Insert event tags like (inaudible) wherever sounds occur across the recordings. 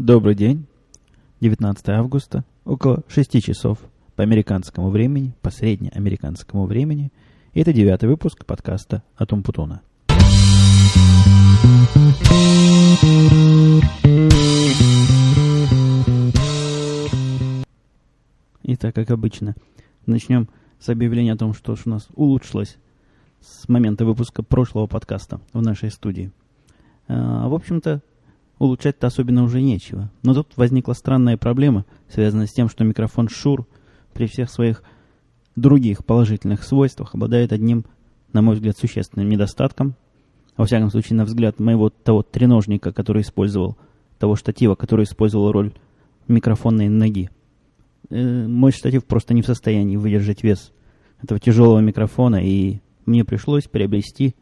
Добрый день. 19 августа, около 6 часов по американскому времени, по среднеамериканскому времени. И это девятый выпуск подкаста «Атум Путуна». Итак, как обычно, начнем с объявления о том, что у нас улучшилось с момента выпуска прошлого подкаста в нашей студии. А, в общем-то, улучшать-то особенно уже нечего. Но тут возникла странная проблема, связанная с тем, что микрофон Шур при всех своих других положительных свойствах обладает одним, на мой взгляд, существенным недостатком. Во всяком случае, на взгляд моего того треножника, который использовал, того штатива, который использовал роль микрофонной ноги. Э, мой штатив просто не в состоянии выдержать вес этого тяжелого микрофона, и мне пришлось приобрести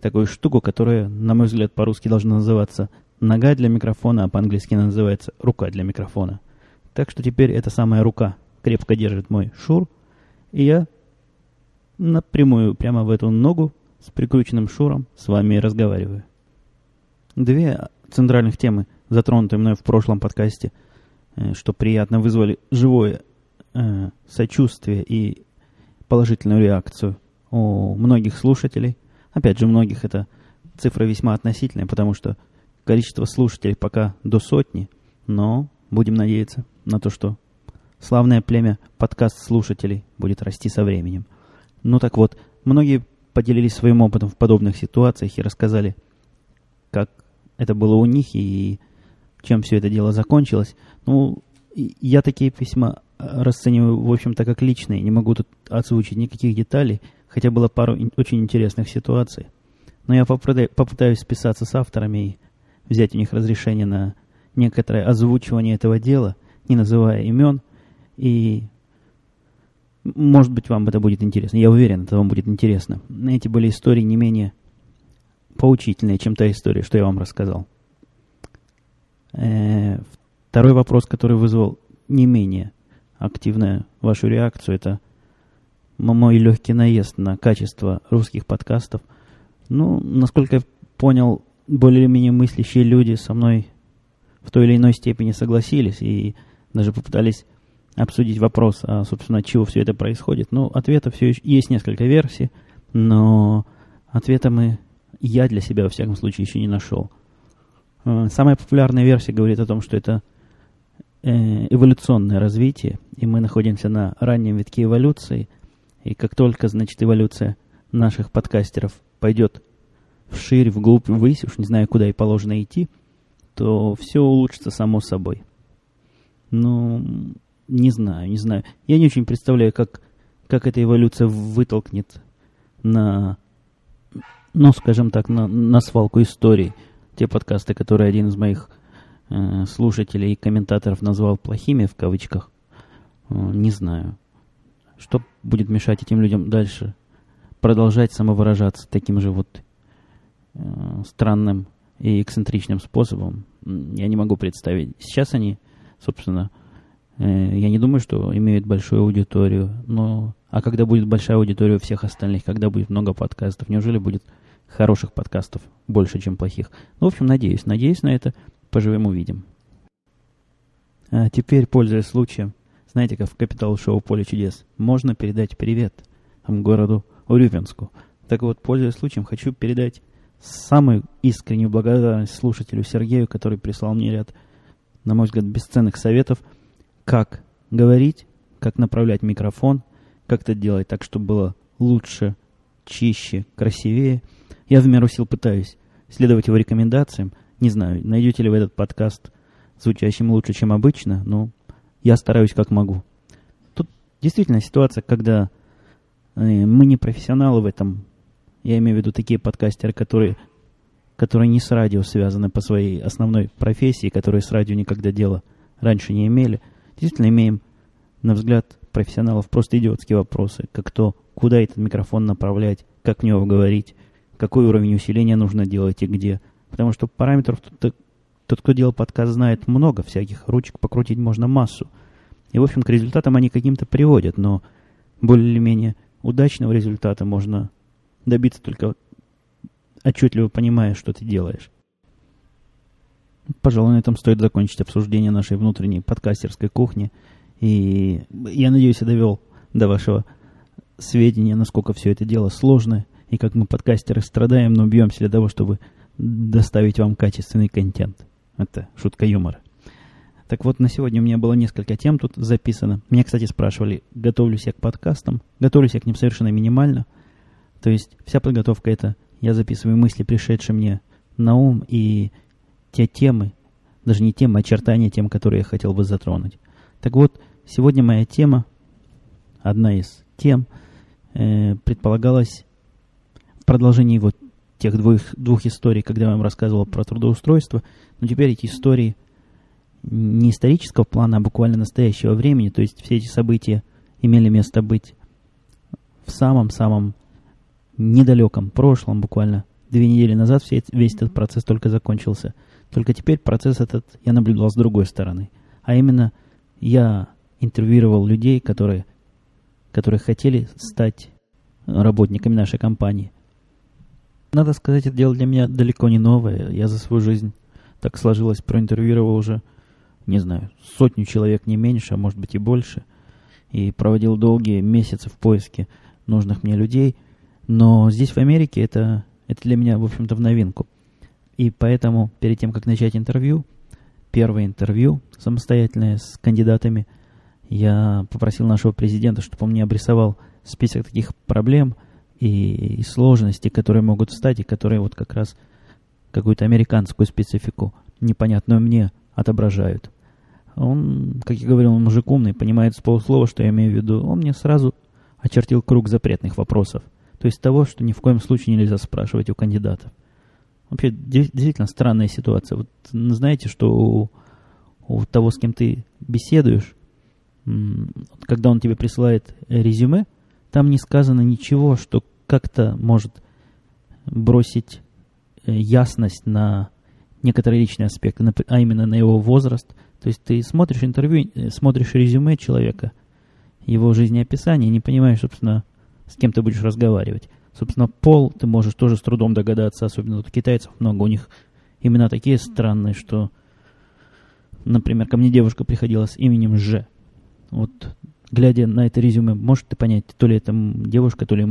такую штуку, которая, на мой взгляд, по-русски должна называться нога для микрофона, а по-английски называется рука для микрофона. Так что теперь эта самая рука крепко держит мой шур, и я напрямую прямо в эту ногу с прикрученным шуром с вами разговариваю. Две центральных темы, затронутые мной в прошлом подкасте, э, что приятно вызвали живое э, сочувствие и положительную реакцию у многих слушателей. Опять же, многих это цифра весьма относительная, потому что количество слушателей пока до сотни, но будем надеяться на то, что славное племя подкаст-слушателей будет расти со временем. Ну так вот, многие поделились своим опытом в подобных ситуациях и рассказали, как это было у них и чем все это дело закончилось. Ну, я такие письма расцениваю, в общем-то, как личные. Не могу тут озвучить никаких деталей, хотя было пару очень интересных ситуаций. Но я попытаюсь списаться с авторами и взять у них разрешение на некоторое озвучивание этого дела, не называя имен, и может быть вам это будет интересно. Я уверен, это вам будет интересно. Эти были истории не менее поучительные, чем та история, что я вам рассказал. Э, второй вопрос, который вызвал не менее активную вашу реакцию, это мой легкий наезд на качество русских подкастов. Ну, насколько я понял, более-менее мыслящие люди со мной в той или иной степени согласились и даже попытались обсудить вопрос, а, собственно, от чего все это происходит. Ну, ответа все еще есть несколько версий, но ответа мы, я для себя, во всяком случае, еще не нашел. Э, самая популярная версия говорит о том, что это э, эволюционное развитие, и мы находимся на раннем витке эволюции, и как только, значит, эволюция наших подкастеров пойдет вширь, вглубь, ввысь, уж не знаю, куда и положено идти, то все улучшится само собой. Ну, не знаю, не знаю. Я не очень представляю, как, как эта эволюция вытолкнет на, ну, скажем так, на, на свалку истории те подкасты, которые один из моих э, слушателей и комментаторов назвал плохими, в кавычках. Э, не знаю. Что будет мешать этим людям дальше продолжать самовыражаться таким же вот странным и эксцентричным способом, я не могу представить. Сейчас они, собственно, э, я не думаю, что имеют большую аудиторию, но а когда будет большая аудитория у всех остальных, когда будет много подкастов, неужели будет хороших подкастов больше, чем плохих? Ну, в общем, надеюсь, надеюсь на это, поживем увидим. А теперь, пользуясь случаем, знаете, как в капитал-шоу «Поле чудес», можно передать привет городу Урюпинску. Так вот, пользуясь случаем, хочу передать самую искреннюю благодарность слушателю Сергею, который прислал мне ряд, на мой взгляд, бесценных советов, как говорить, как направлять микрофон, как это делать так, чтобы было лучше, чище, красивее. Я в меру сил пытаюсь следовать его рекомендациям. Не знаю, найдете ли вы этот подкаст звучащим лучше, чем обычно, но я стараюсь как могу. Тут действительно ситуация, когда э, мы не профессионалы в этом я имею в виду такие подкастеры, которые, которые не с радио связаны по своей основной профессии, которые с радио никогда дела раньше не имели. Действительно имеем, на взгляд профессионалов, просто идиотские вопросы, как то, куда этот микрофон направлять, как в него говорить, какой уровень усиления нужно делать и где. Потому что параметров тут, тот, кто делал подкаст, знает много всяких, ручек покрутить можно массу. И, в общем, к результатам они каким-то приводят, но более-менее удачного результата можно добиться только отчетливо понимая, что ты делаешь. Пожалуй, на этом стоит закончить обсуждение нашей внутренней подкастерской кухни. И я надеюсь, я довел до вашего сведения, насколько все это дело сложно, и как мы, подкастеры, страдаем, но бьемся для того, чтобы доставить вам качественный контент. Это шутка юмора. Так вот, на сегодня у меня было несколько тем тут записано. Меня, кстати, спрашивали, готовлюсь я к подкастам. Готовлюсь я к ним совершенно минимально. То есть вся подготовка это я записываю мысли, пришедшие мне на ум, и те темы, даже не темы, а очертания тем, которые я хотел бы затронуть. Так вот, сегодня моя тема, одна из тем, э, предполагалась в продолжении вот тех двух, двух историй, когда я вам рассказывал про трудоустройство, но теперь эти истории не исторического плана, а буквально настоящего времени, то есть все эти события имели место быть в самом-самом недалеком прошлом, буквально две недели назад все, весь этот процесс только закончился. Только теперь процесс этот я наблюдал с другой стороны. А именно, я интервьюировал людей, которые, которые хотели стать работниками нашей компании. Надо сказать, это дело для меня далеко не новое. Я за свою жизнь так сложилось, проинтервьюировал уже, не знаю, сотню человек не меньше, а может быть и больше. И проводил долгие месяцы в поиске нужных мне людей. Но здесь, в Америке, это, это для меня, в общем-то, в новинку. И поэтому, перед тем, как начать интервью, первое интервью самостоятельное с кандидатами, я попросил нашего президента, чтобы он мне обрисовал список таких проблем и, и сложностей, которые могут встать, и которые вот как раз какую-то американскую специфику, непонятную мне, отображают. Он, как я говорил, он мужик умный, понимает с полуслова, что я имею в виду. Он мне сразу очертил круг запретных вопросов. То есть того, что ни в коем случае нельзя спрашивать у кандидатов. Вообще, действительно странная ситуация. Вот знаете, что у, у того, с кем ты беседуешь, когда он тебе присылает резюме, там не сказано ничего, что как-то может бросить э, ясность на некоторые личные аспекты, а именно на его возраст. То есть ты смотришь интервью, э, смотришь резюме человека, его жизнеописание, не понимаешь, собственно, с кем ты будешь разговаривать. Собственно, пол ты можешь тоже с трудом догадаться, особенно у китайцев много, у них имена такие странные, что, например, ко мне девушка приходила с именем Ж. Вот, глядя на это резюме, может ты понять, то ли это девушка, то ли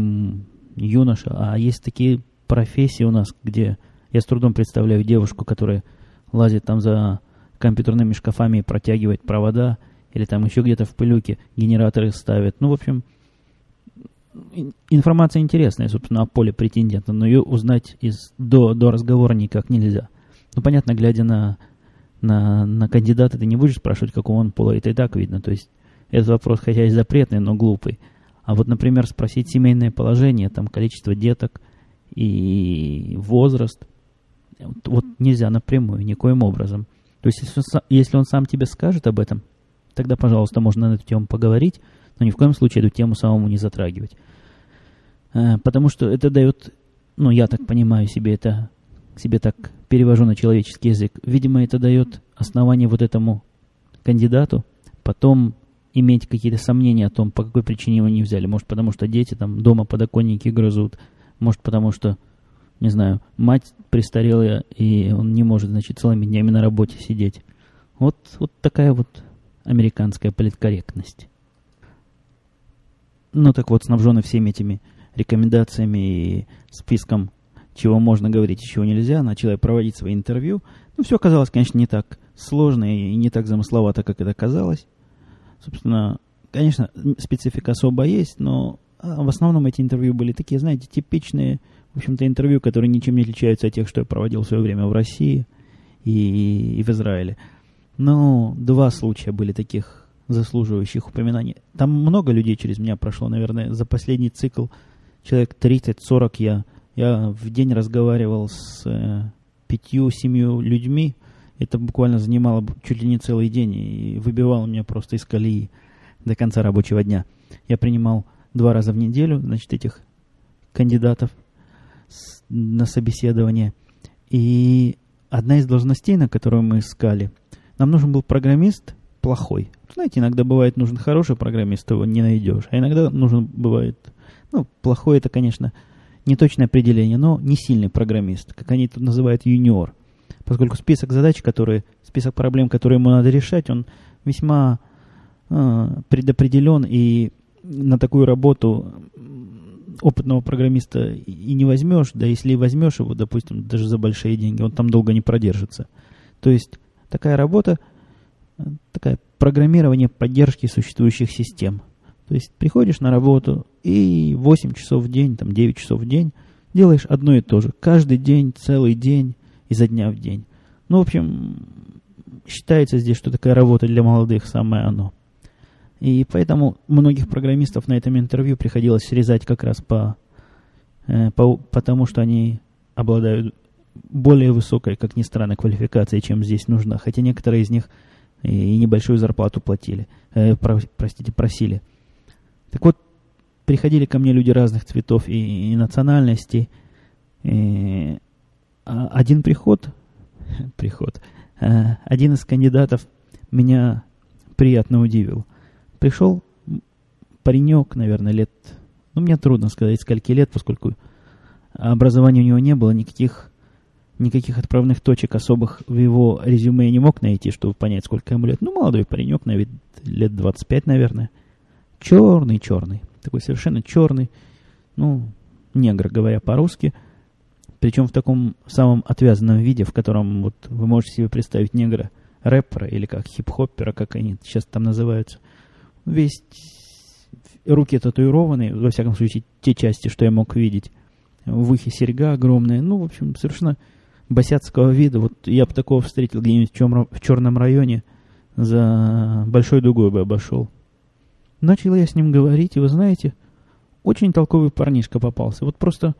юноша, а есть такие профессии у нас, где я с трудом представляю девушку, которая лазит там за компьютерными шкафами и протягивает провода, или там еще где-то в пылюке генераторы ставит. Ну, в общем, информация интересная, собственно, о поле претендента, но ее узнать из, до, до разговора никак нельзя. Ну, понятно, глядя на, на, на кандидата, ты не будешь спрашивать, какого он пола, это и так видно. То есть, этот вопрос, хотя и запретный, но глупый. А вот, например, спросить семейное положение, там, количество деток и возраст, вот, вот нельзя напрямую, никоим образом. То есть, если он, если он сам тебе скажет об этом, тогда, пожалуйста, можно на эту тему поговорить, но ни в коем случае эту тему самому не затрагивать. А, потому что это дает, ну, я так понимаю себе это, себе так перевожу на человеческий язык, видимо, это дает основание вот этому кандидату потом иметь какие-то сомнения о том, по какой причине его не взяли. Может, потому что дети там дома подоконники грызут, может, потому что, не знаю, мать престарелая, и он не может, значит, целыми днями на работе сидеть. Вот, вот такая вот американская политкорректность. Ну так вот, снабженный всеми этими рекомендациями и списком, чего можно говорить и чего нельзя, начал я проводить свои интервью. Ну, все оказалось, конечно, не так сложно и не так замысловато, как это казалось. Собственно, конечно, специфика особо есть, но а, в основном эти интервью были такие, знаете, типичные, в общем-то, интервью, которые ничем не отличаются от тех, что я проводил в свое время в России и, и в Израиле. Но два случая были таких заслуживающих упоминаний. Там много людей через меня прошло, наверное, за последний цикл. Человек 30-40 я, я в день разговаривал с э, пятью-семью людьми. Это буквально занимало чуть ли не целый день и выбивало меня просто из колеи до конца рабочего дня. Я принимал два раза в неделю, значит, этих кандидатов с, на собеседование. И одна из должностей, на которую мы искали, нам нужен был программист плохой, знаете, иногда бывает нужен хороший программист, его не найдешь. А иногда нужен бывает, ну, плохой это, конечно, не точное определение, но не сильный программист, как они тут называют юниор. поскольку список задач, которые, список проблем, которые ему надо решать, он весьма э, предопределен, и на такую работу опытного программиста и не возьмешь, да если и возьмешь его, допустим, даже за большие деньги, он там долго не продержится. То есть такая работа, такая программирование поддержки существующих систем. То есть приходишь на работу и 8 часов в день, там 9 часов в день делаешь одно и то же. Каждый день, целый день, изо дня в день. Ну, в общем, считается здесь, что такая работа для молодых самое оно. И поэтому многих программистов на этом интервью приходилось срезать как раз по, э, по потому, что они обладают более высокой, как ни странно, квалификацией, чем здесь нужно. Хотя некоторые из них и небольшую зарплату платили, э, про, простите, просили. Так вот, приходили ко мне люди разных цветов и, и национальностей. И, а один приход, (laughs) приход, э, один из кандидатов меня приятно удивил. Пришел паренек, наверное, лет... Ну, мне трудно сказать, скольки лет, поскольку образования у него не было, никаких, никаких отправных точек особых в его резюме я не мог найти, чтобы понять, сколько ему лет. Ну, молодой паренек, на вид лет 25, наверное. Черный-черный. Такой совершенно черный. Ну, негр, говоря по-русски. Причем в таком самом отвязанном виде, в котором вот вы можете себе представить негра, рэпера или как хип-хоппера, как они сейчас там называются – весь руки татуированы, во всяком случае, те части, что я мог видеть. В ухе серьга огромная. Ну, в общем, совершенно босяцкого вида. Вот я бы такого встретил где-нибудь в черном районе, за большой дугой бы обошел. Начал я с ним говорить, и вы знаете, очень толковый парнишка попался. Вот просто,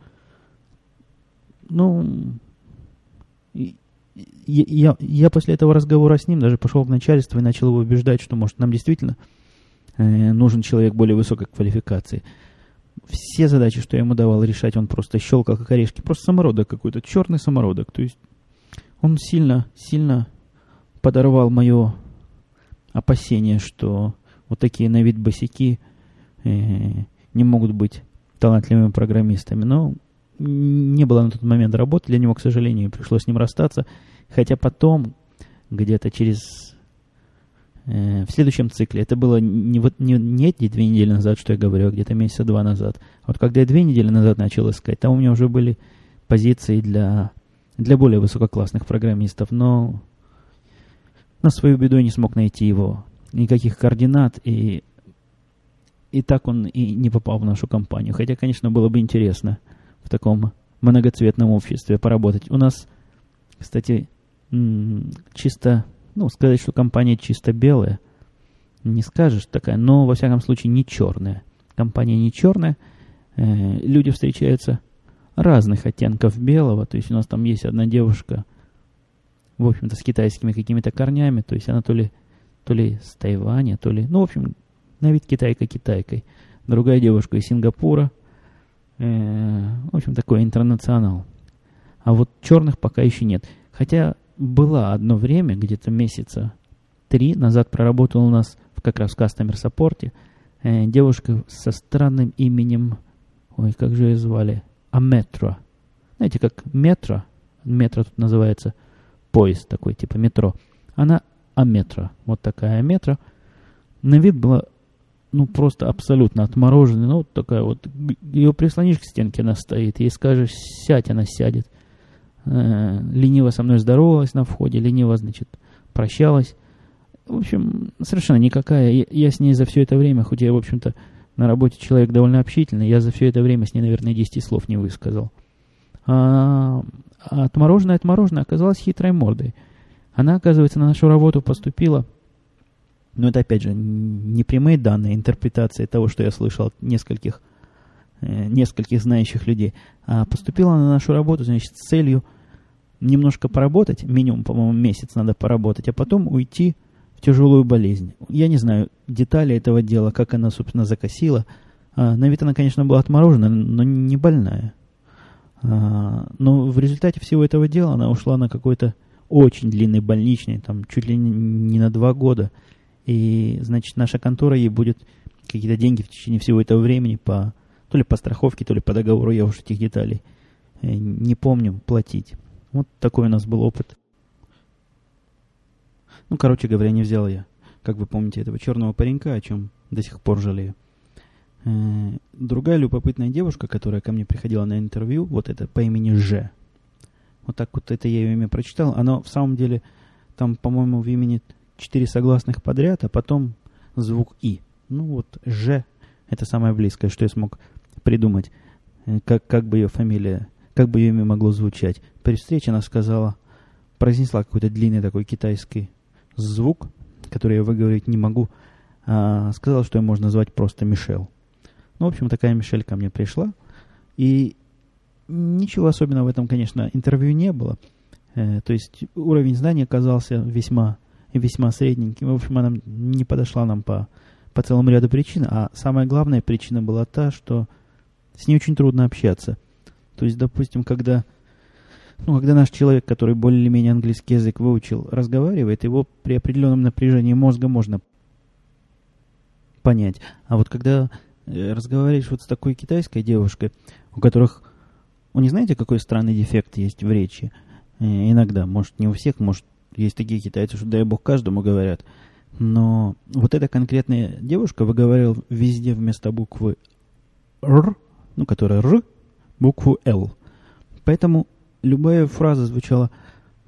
ну, я, я, я после этого разговора с ним даже пошел к начальству и начал его убеждать, что, может, нам действительно Э, нужен человек более высокой квалификации. Все задачи, что я ему давал решать, он просто щелкал как орешки. Просто самородок какой-то, черный самородок. То есть он сильно, сильно подорвал мое опасение, что вот такие на вид босяки э, не могут быть талантливыми программистами. Но не было на тот момент работы для него, к сожалению, пришлось с ним расстаться. Хотя потом, где-то через Э, в следующем цикле. Это было не, вот, не, не эти две недели назад, что я говорю, а где-то месяца два назад. Вот когда я две недели назад начал искать, там у меня уже были позиции для, для более высококлассных программистов, но на свою беду я не смог найти его. Никаких координат, и, и так он и не попал в нашу компанию. Хотя, конечно, было бы интересно в таком многоцветном обществе поработать. У нас, кстати, чисто ну, сказать, что компания чисто белая, не скажешь такая, но, во всяком случае, не черная. Компания не черная, э, люди встречаются разных оттенков белого, то есть у нас там есть одна девушка, в общем-то, с китайскими какими-то корнями, то есть она то ли, то ли с Тайваня, то ли, ну, в общем, на вид китайка китайкой. Другая девушка из Сингапура, э, в общем, такой интернационал. А вот черных пока еще нет. Хотя была одно время, где-то месяца три назад проработала у нас как раз в кастомер саппорте э, девушка со странным именем, ой, как же ее звали, Аметро. Знаете, как метро, метро тут называется поезд такой, типа метро. Она Аметро, вот такая метро. На вид была, ну, просто абсолютно отмороженная, ну, вот такая вот, ее прислонишь к стенке, она стоит, ей скажешь, сядь, она сядет. Э, лениво со мной здоровалась на входе, лениво, значит, прощалась. В общем, совершенно никакая. Я, с ней за все это время, хоть я, в общем-то, на работе человек довольно общительный, я за все это время с ней, наверное, 10 слов не высказал. А, а отмороженная отмороженная оказалась хитрой мордой. Она, оказывается, на нашу работу поступила. Но это, опять же, не прямые данные, интерпретация того, что я слышал от нескольких нескольких знающих людей, а поступила на нашу работу, значит, с целью немножко поработать, минимум, по-моему, месяц надо поработать, а потом уйти в тяжелую болезнь. Я не знаю детали этого дела, как она, собственно, закосила. А, на вид она, конечно, была отморожена, но не больная. А, но в результате всего этого дела она ушла на какой-то очень длинный больничный, там чуть ли не на два года. И, значит, наша контора ей будет какие-то деньги в течение всего этого времени по то ли по страховке, то ли по договору, я уж этих деталей э, не помню, платить. Вот такой у нас был опыт Ну, короче говоря, не взял я, как вы помните, этого черного паренька, о чем до сих пор жалею. Э, другая любопытная девушка, которая ко мне приходила на интервью, вот это по имени Ж. Вот так вот это я ее имя прочитал. Оно в самом деле, там, по-моему, в имени четыре согласных подряд, а потом звук И. Ну вот Ж – это самое близкое, что я смог придумать, э, как, как бы ее фамилия, как бы ее имя могло звучать. При встрече она сказала, произнесла какой-то длинный такой китайский звук, который я выговорить не могу, а сказала, что ее можно назвать просто Мишел. Ну, в общем, такая Мишель ко мне пришла. И ничего особенного в этом, конечно, интервью не было. Э, то есть уровень знаний оказался весьма, весьма средненьким. В общем, она не подошла нам по, по целому ряду причин. А самая главная причина была та, что с ней очень трудно общаться. То есть, допустим, когда, ну, когда наш человек, который более-менее английский язык выучил, разговаривает, его при определенном напряжении мозга можно понять. А вот когда э, разговариваешь вот с такой китайской девушкой, у которых, вы не знаете, какой странный дефект есть в речи? Э, иногда, может, не у всех, может, есть такие китайцы, что дай бог каждому говорят. Но вот эта конкретная девушка выговаривала везде вместо буквы «р», ну, которая «р», букву «Л». Поэтому любая фраза звучала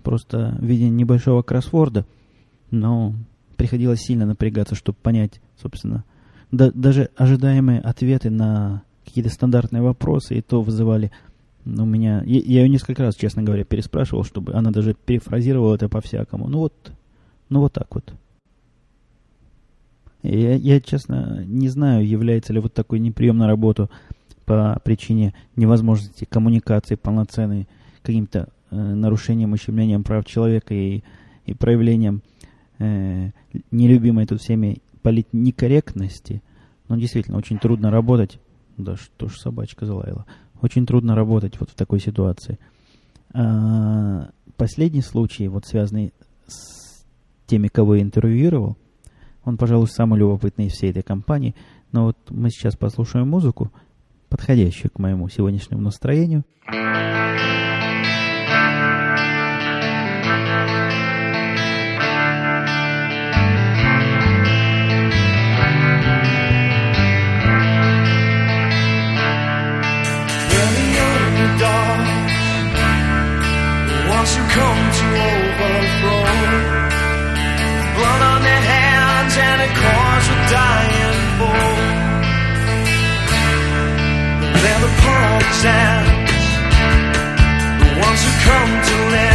просто в виде небольшого кроссворда, но приходилось сильно напрягаться, чтобы понять, собственно, да, даже ожидаемые ответы на какие-то стандартные вопросы, и то вызывали у меня... Я, я ее несколько раз, честно говоря, переспрашивал, чтобы она даже перефразировала это по-всякому. Ну вот, ну вот так вот. Я, я, честно, не знаю, является ли вот такой неприем на работу по причине невозможности коммуникации полноценной каким-то э, нарушением, ущемлением прав человека и, и проявлением э, нелюбимой тут всеми политнекорректности. Но действительно, очень трудно работать. Да что ж собачка залаяла. Очень трудно работать вот в такой ситуации. А, последний случай, вот связанный с теми, кого я интервьюировал, он, пожалуй, самый любопытный из всей этой компании. Но вот мы сейчас послушаем музыку, подходящую к моему сегодняшнему настроению. the ones who come to live.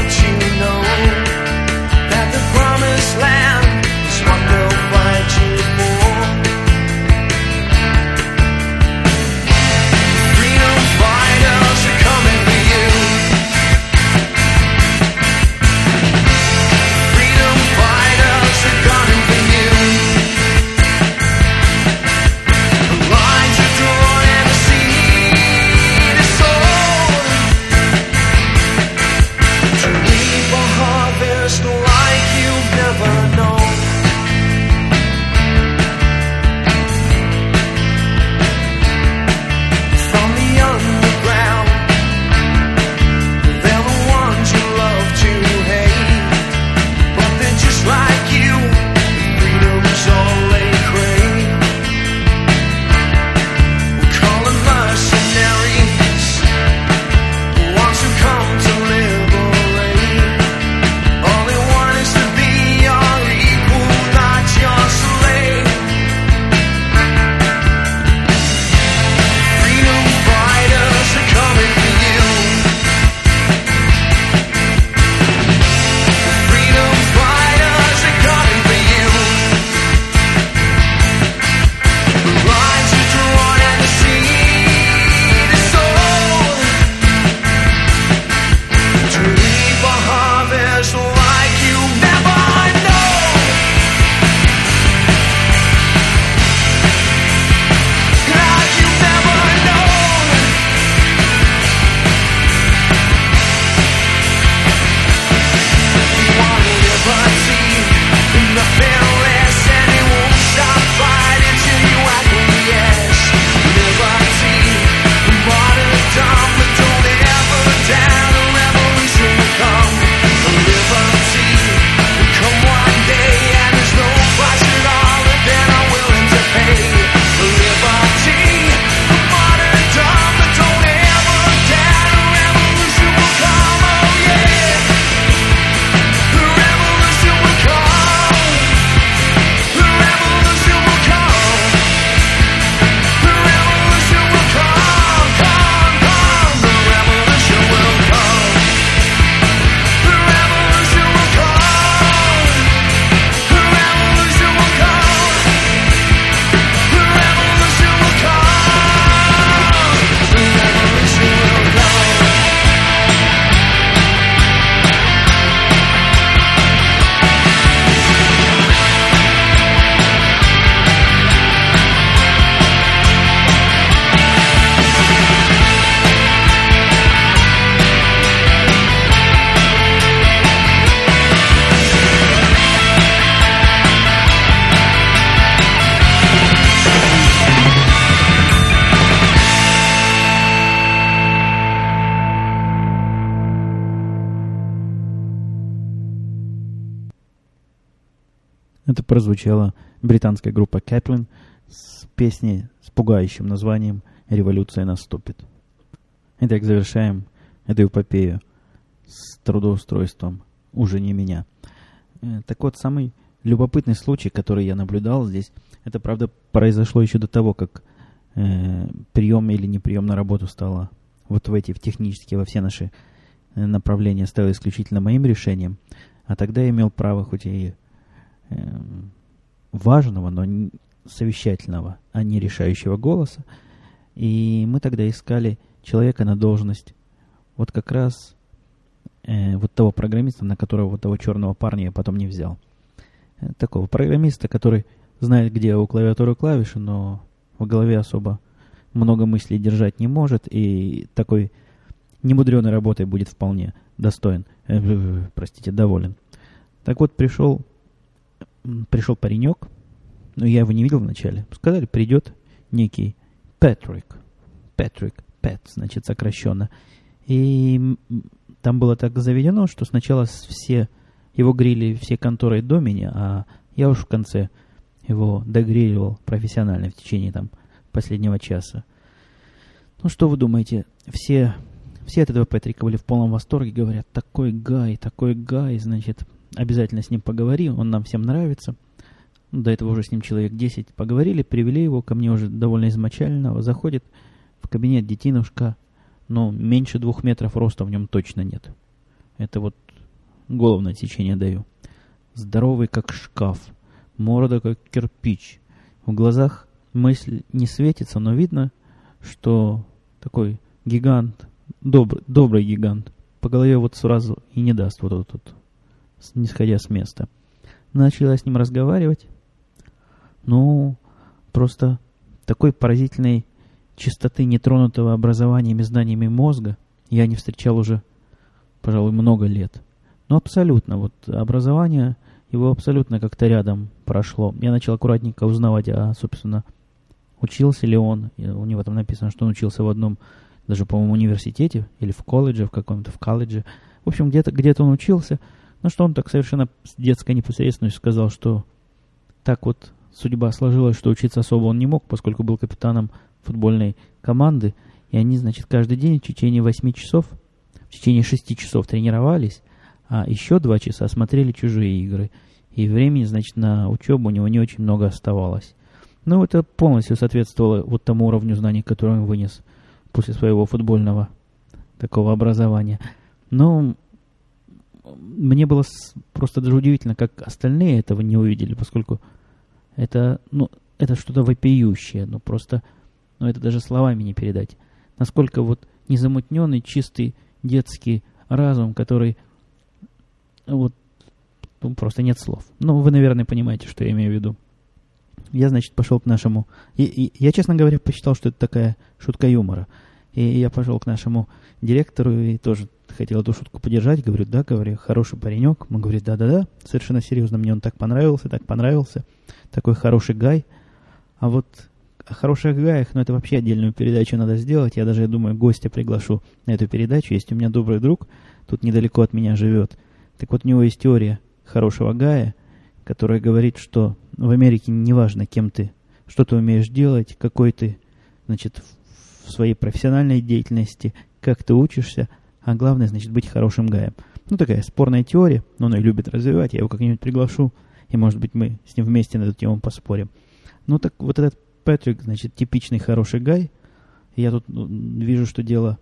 Это прозвучала британская группа Кэтлин с песней с пугающим названием «Революция наступит». Итак, завершаем эту эпопею с трудоустройством уже не меня. Э, так вот, самый любопытный случай, который я наблюдал здесь, это, правда, произошло еще до того, как э, прием или неприем на работу стало вот в эти в технические, во все наши э, направления стало исключительно моим решением. А тогда я имел право, хоть и э, важного, но совещательного, а не решающего голоса. И мы тогда искали человека на должность вот как раз э, вот того программиста, на которого вот того черного парня я потом не взял. Э, такого программиста, который знает, где у клавиатуры клавиши, но в голове особо много мыслей держать не может, и такой немудреной работой будет вполне достоин, э, простите, доволен. Так вот, пришел, пришел паренек, но я его не видел вначале. Сказали, придет некий Патрик. Патрик, Пэт, значит, сокращенно. И там было так заведено, что сначала все его грили все конторы до меня, а я уж в конце его догреливал профессионально в течение там последнего часа. Ну что вы думаете, все, все от этого Патрика были в полном восторге, говорят, такой Гай, такой Гай, значит, обязательно с ним поговори, он нам всем нравится. До этого уже с ним человек 10 поговорили, привели его ко мне уже довольно измочального, заходит в кабинет детинушка, но меньше двух метров роста в нем точно нет. Это вот головное течение даю. Здоровый, как шкаф, морда, как кирпич. В глазах мысль не светится, но видно, что такой гигант, добрый, добрый гигант, по голове вот сразу и не даст вот этот вот, не сходя с места. Начала с ним разговаривать. Ну, просто такой поразительной чистоты нетронутого образованием и знаниями мозга я не встречал уже, пожалуй, много лет. Но абсолютно, вот образование его абсолютно как-то рядом прошло. Я начал аккуратненько узнавать, а, собственно, учился ли он. У него там написано, что он учился в одном, даже, по-моему, университете или в колледже, в каком-то, в колледже. В общем, где-то где он учился. Но что он так совершенно с детской непосредственностью сказал, что так вот судьба сложилась, что учиться особо он не мог, поскольку был капитаном футбольной команды, и они, значит, каждый день в течение 8 часов, в течение 6 часов тренировались, а еще 2 часа смотрели чужие игры. И времени, значит, на учебу у него не очень много оставалось. Но это полностью соответствовало вот тому уровню знаний, который он вынес после своего футбольного такого образования. Но мне было просто даже удивительно, как остальные этого не увидели, поскольку это, ну, это что-то вопиющее, ну, просто но это даже словами не передать. Насколько вот незамутненный, чистый детский разум, который вот ну, просто нет слов. Ну, вы, наверное, понимаете, что я имею в виду. Я, значит, пошел к нашему... И, и, я, честно говоря, посчитал, что это такая шутка юмора. И я пошел к нашему директору и тоже хотел эту шутку поддержать. Говорю, да, говорю, хороший паренек. Он говорит, да-да-да, совершенно серьезно, мне он так понравился, так понравился. Такой хороший гай. А вот о хороших гаях, но это вообще отдельную передачу надо сделать. Я даже, я думаю, гостя приглашу на эту передачу. Есть у меня добрый друг, тут недалеко от меня живет. Так вот, у него есть теория хорошего гая, которая говорит, что в Америке неважно, кем ты, что ты умеешь делать, какой ты, значит, в своей профессиональной деятельности, как ты учишься, а главное, значит, быть хорошим гаем. Ну, такая спорная теория, но он ее любит развивать, я его как-нибудь приглашу, и, может быть, мы с ним вместе на эту тему поспорим. Ну, так вот этот Патрик, значит, типичный хороший гай. Я тут ну, вижу, что дело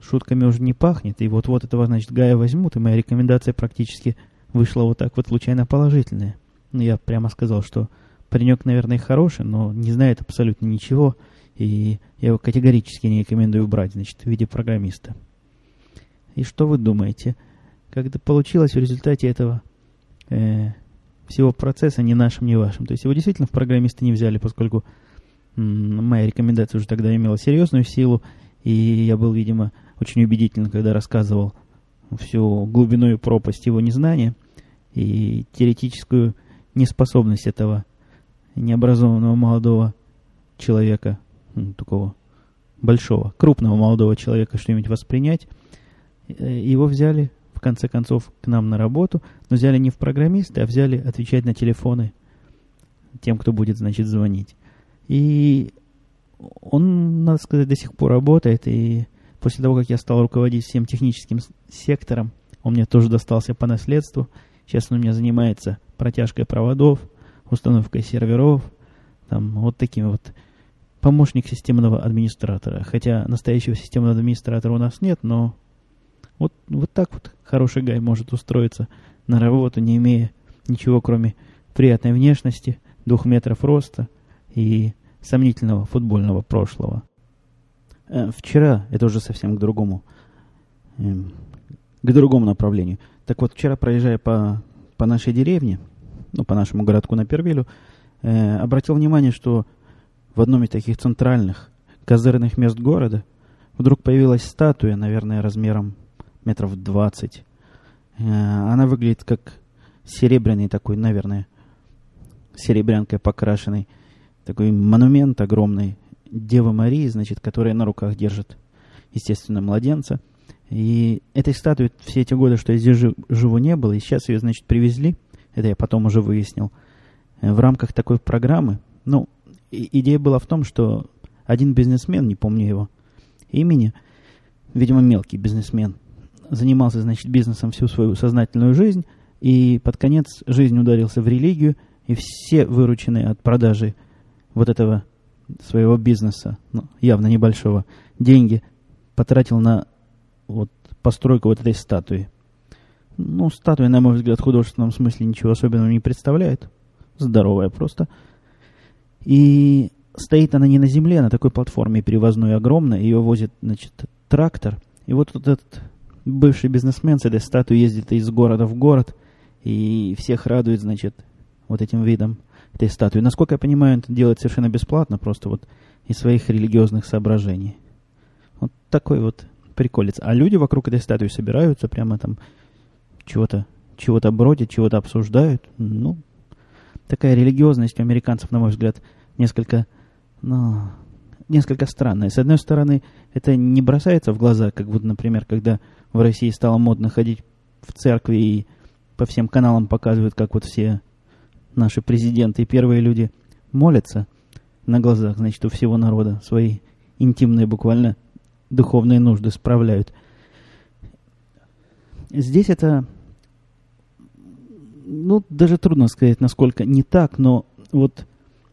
шутками уже не пахнет. И вот-вот этого, значит, Гая возьмут, и моя рекомендация практически вышла вот так вот случайно положительная. Ну, я прямо сказал, что паренек, наверное, хороший, но не знает абсолютно ничего, и я его категорически не рекомендую брать, значит, в виде программиста. И что вы думаете? Как это получилось в результате этого э, всего процесса, ни нашим, ни вашим? То есть его действительно в программисты не взяли, поскольку моя рекомендация уже тогда имела серьезную силу, и я был, видимо, очень убедительно, когда рассказывал всю глубину и пропасть его незнания и теоретическую неспособность этого необразованного молодого человека, ну, такого большого, крупного молодого человека что-нибудь воспринять. Э, его взяли в конце концов к нам на работу, но взяли не в программисты, а взяли отвечать на телефоны тем, кто будет, значит, звонить. И он, надо сказать, до сих пор работает, и после того, как я стал руководить всем техническим сектором, он мне тоже достался по наследству. Сейчас он у меня занимается протяжкой проводов, установкой серверов, там вот такими вот помощник системного администратора. Хотя настоящего системного администратора у нас нет, но вот, вот так вот хороший гай может устроиться на работу, не имея ничего, кроме приятной внешности, двух метров роста и сомнительного футбольного прошлого. Э, вчера, это уже совсем к другому, э, к другому направлению. Так вот, вчера, проезжая по, по нашей деревне, ну, по нашему городку на Первилю, э, обратил внимание, что в одном из таких центральных козырных мест города вдруг появилась статуя, наверное, размером метров двадцать. Э, она выглядит как серебряный такой, наверное, серебрянкой покрашенный такой монумент огромный Девы Марии, значит, которая на руках держит, естественно, младенца. И этой статуи все эти годы, что я здесь жив, живу, не было, и сейчас ее, значит, привезли, это я потом уже выяснил, э, в рамках такой программы. Ну, идея была в том, что один бизнесмен, не помню его имени, видимо, мелкий бизнесмен, занимался, значит, бизнесом всю свою сознательную жизнь, и под конец жизни ударился в религию, и все вырученные от продажи вот этого своего бизнеса, ну, явно небольшого, деньги потратил на вот постройку вот этой статуи. Ну, статуя, на мой взгляд, в художественном смысле ничего особенного не представляет. Здоровая просто. И стоит она не на земле, а на такой платформе перевозной огромной. Ее возит, значит, трактор. И вот, этот бывший бизнесмен с этой статуей ездит из города в город. И всех радует, значит, вот этим видом этой статуи. Насколько я понимаю, это делает совершенно бесплатно, просто вот из своих религиозных соображений. Вот такой вот приколец. А люди вокруг этой статуи собираются, прямо там чего-то чего-то бродят, чего-то обсуждают. Ну, такая религиозность у американцев, на мой взгляд, несколько, ну, несколько странная. С одной стороны, это не бросается в глаза, как вот, например, когда в России стало модно ходить в церкви и по всем каналам показывают, как вот все наши президенты и первые люди молятся на глазах, значит, у всего народа свои интимные буквально духовные нужды справляют. Здесь это, ну, даже трудно сказать, насколько не так, но вот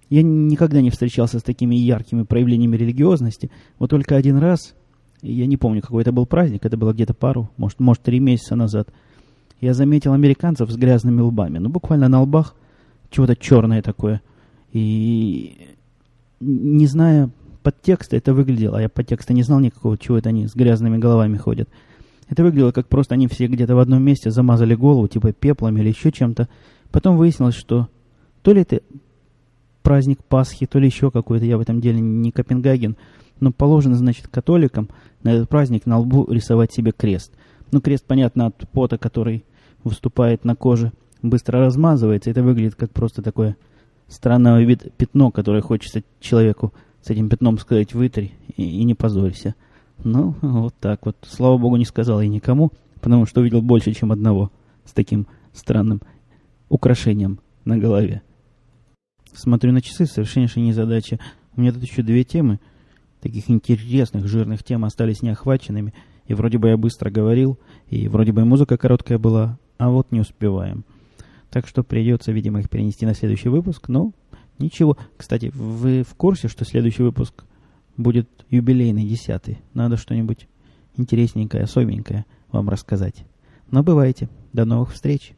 я никогда не встречался с такими яркими проявлениями религиозности. Вот только один раз, я не помню, какой это был праздник, это было где-то пару, может, может, три месяца назад, я заметил американцев с грязными лбами. Ну, буквально на лбах – чего-то черное такое. И не зная подтекста, это выглядело, а я подтекста не знал никакого, чего это они с грязными головами ходят. Это выглядело, как просто они все где-то в одном месте замазали голову, типа пеплом или еще чем-то. Потом выяснилось, что то ли это праздник Пасхи, то ли еще какой-то, я в этом деле не Копенгаген, но положено, значит, католикам на этот праздник на лбу рисовать себе крест. Ну, крест, понятно, от пота, который выступает на коже – быстро размазывается. Это выглядит как просто такое странного вид пятно, которое хочется человеку с этим пятном сказать «вытри» и, и не позорься. Ну, вот так вот. Слава богу, не сказал я никому, потому что увидел больше, чем одного с таким странным украшением на голове. Смотрю на часы, совершеннейшая незадача. У меня тут еще две темы, таких интересных, жирных тем остались неохваченными. И вроде бы я быстро говорил, и вроде бы и музыка короткая была, а вот не успеваем. Так что придется, видимо, их перенести на следующий выпуск. Но ничего. Кстати, вы в курсе, что следующий выпуск будет юбилейный, десятый? Надо что-нибудь интересненькое, особенькое вам рассказать. Но бывайте. До новых встреч.